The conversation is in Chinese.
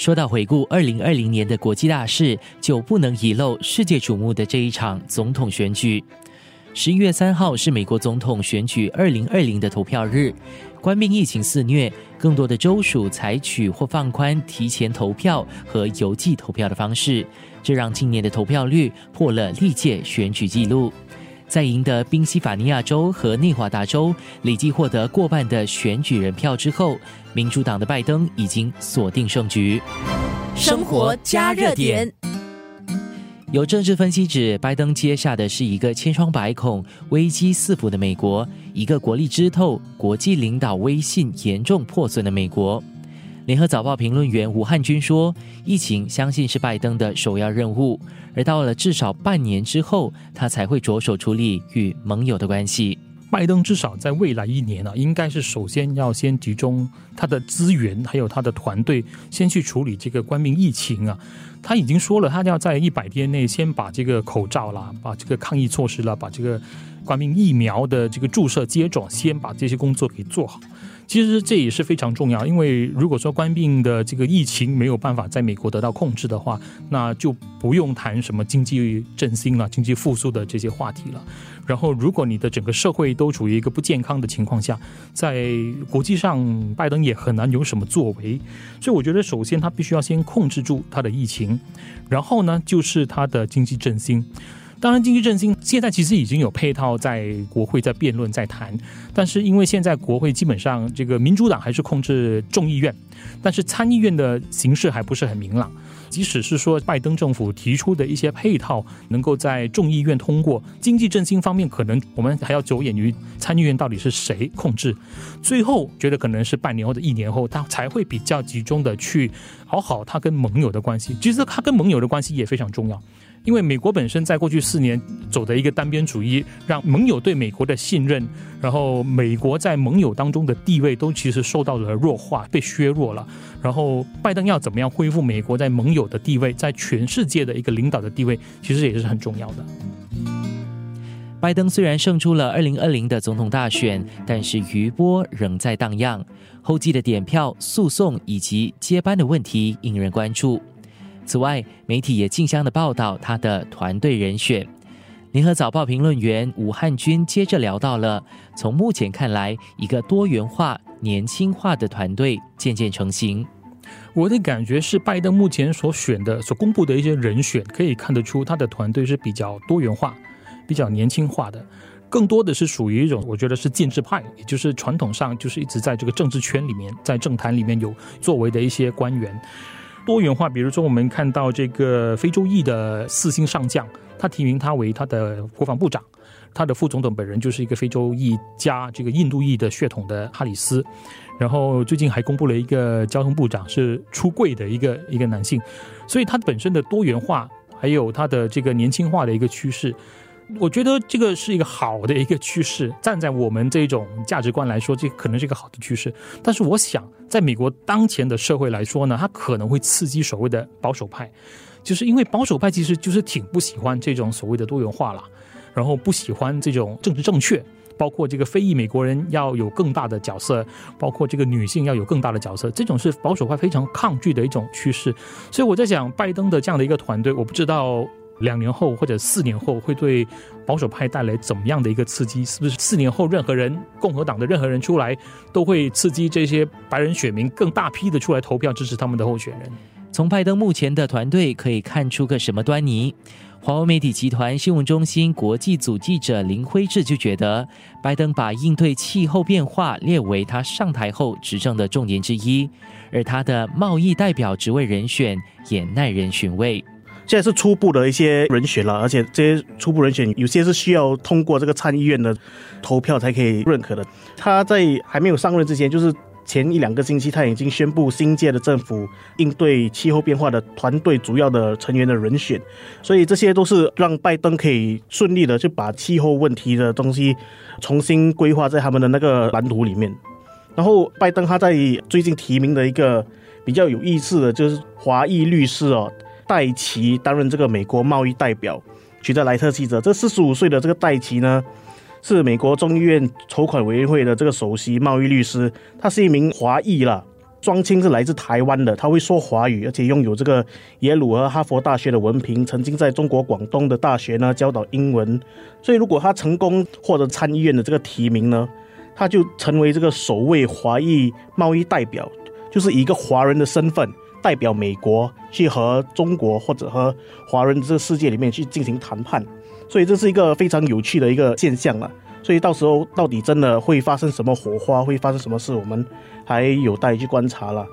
说到回顾二零二零年的国际大事，就不能遗漏世界瞩目的这一场总统选举。十一月三号是美国总统选举二零二零的投票日，官兵疫情肆虐，更多的州属采取或放宽提前投票和邮寄投票的方式，这让今年的投票率破了历届选举纪录。在赢得宾夕法尼亚州和内华达州累计获得过半的选举人票之后，民主党的拜登已经锁定胜局。生活加热点。有政治分析指，拜登接下的是一个千疮百孔、危机四伏的美国，一个国力之透、国际领导威信严重破损的美国。联合早报评论员吴汉军说：“疫情相信是拜登的首要任务，而到了至少半年之后，他才会着手处理与盟友的关系。”拜登至少在未来一年呢，应该是首先要先集中他的资源，还有他的团队，先去处理这个官兵疫情啊。他已经说了，他要在一百天内先把这个口罩啦，把这个抗疫措施啦，把这个冠病疫苗的这个注射接种，先把这些工作给做好。其实这也是非常重要，因为如果说冠病的这个疫情没有办法在美国得到控制的话，那就不用谈什么经济振兴了、经济复苏的这些话题了。然后，如果你的整个社会都处于一个不健康的情况下，在国际上，拜登也很难有什么作为。所以，我觉得首先他必须要先控制住他的疫情，然后呢，就是他的经济振兴。当然，经济振兴现在其实已经有配套，在国会在辩论在谈，但是因为现在国会基本上这个民主党还是控制众议院，但是参议院的形势还不是很明朗。即使是说拜登政府提出的一些配套能够在众议院通过，经济振兴方面可能我们还要着眼于参议院到底是谁控制。最后觉得可能是半年或者一年后，他才会比较集中的去好好他跟盟友的关系。其实他跟盟友的关系也非常重要。因为美国本身在过去四年走的一个单边主义，让盟友对美国的信任，然后美国在盟友当中的地位都其实受到了弱化，被削弱了。然后拜登要怎么样恢复美国在盟友的地位，在全世界的一个领导的地位，其实也是很重要的。拜登虽然胜出了二零二零的总统大选，但是余波仍在荡漾，后继的点票、诉讼以及接班的问题引人关注。此外，媒体也竞相的报道他的团队人选。联合早报评论员吴汉军接着聊到了，从目前看来，一个多元化、年轻化的团队渐渐成型。我的感觉是，拜登目前所选的、所公布的一些人选，可以看得出他的团队是比较多元化、比较年轻化的，更多的是属于一种，我觉得是建制派，也就是传统上就是一直在这个政治圈里面、在政坛里面有作为的一些官员。多元化，比如说我们看到这个非洲裔的四星上将，他提名他为他的国防部长，他的副总统本人就是一个非洲裔加这个印度裔的血统的哈里斯，然后最近还公布了一个交通部长是出柜的一个一个男性，所以他本身的多元化，还有他的这个年轻化的一个趋势。我觉得这个是一个好的一个趋势，站在我们这种价值观来说，这可能是一个好的趋势。但是，我想在美国当前的社会来说呢，它可能会刺激所谓的保守派，就是因为保守派其实就是挺不喜欢这种所谓的多元化了，然后不喜欢这种政治正确，包括这个非裔美国人要有更大的角色，包括这个女性要有更大的角色，这种是保守派非常抗拒的一种趋势。所以我在想，拜登的这样的一个团队，我不知道。两年后或者四年后会对保守派带来怎么样的一个刺激？是不是四年后任何人共和党的任何人出来都会刺激这些白人选民更大批的出来投票支持他们的候选人？从拜登目前的团队可以看出个什么端倪？华为媒体集团新闻中心国际组记者林辉志就觉得，拜登把应对气候变化列为他上台后执政的重点之一，而他的贸易代表职位人选也耐人寻味。现在是初步的一些人选了，而且这些初步人选有些是需要通过这个参议院的投票才可以认可的。他在还没有上任之前，就是前一两个星期，他已经宣布新届的政府应对气候变化的团队主要的成员的人选，所以这些都是让拜登可以顺利的去把气候问题的东西重新规划在他们的那个蓝图里面。然后，拜登他在最近提名的一个比较有意思的就是华裔律师哦。戴奇担任这个美国贸易代表，取得莱特记者。这四十五岁的这个戴奇呢，是美国众议院筹款委员会的这个首席贸易律师。他是一名华裔了，庄青是来自台湾的，他会说华语，而且拥有这个耶鲁和哈佛大学的文凭，曾经在中国广东的大学呢教导英文。所以，如果他成功获得参议院的这个提名呢，他就成为这个首位华裔贸易代表，就是以一个华人的身份代表美国去和中国或者和华人这个世界里面去进行谈判。所以，这是一个非常有趣的一个现象了。所以到时候到底真的会发生什么火花，会发生什么事，我们还有待去观察了。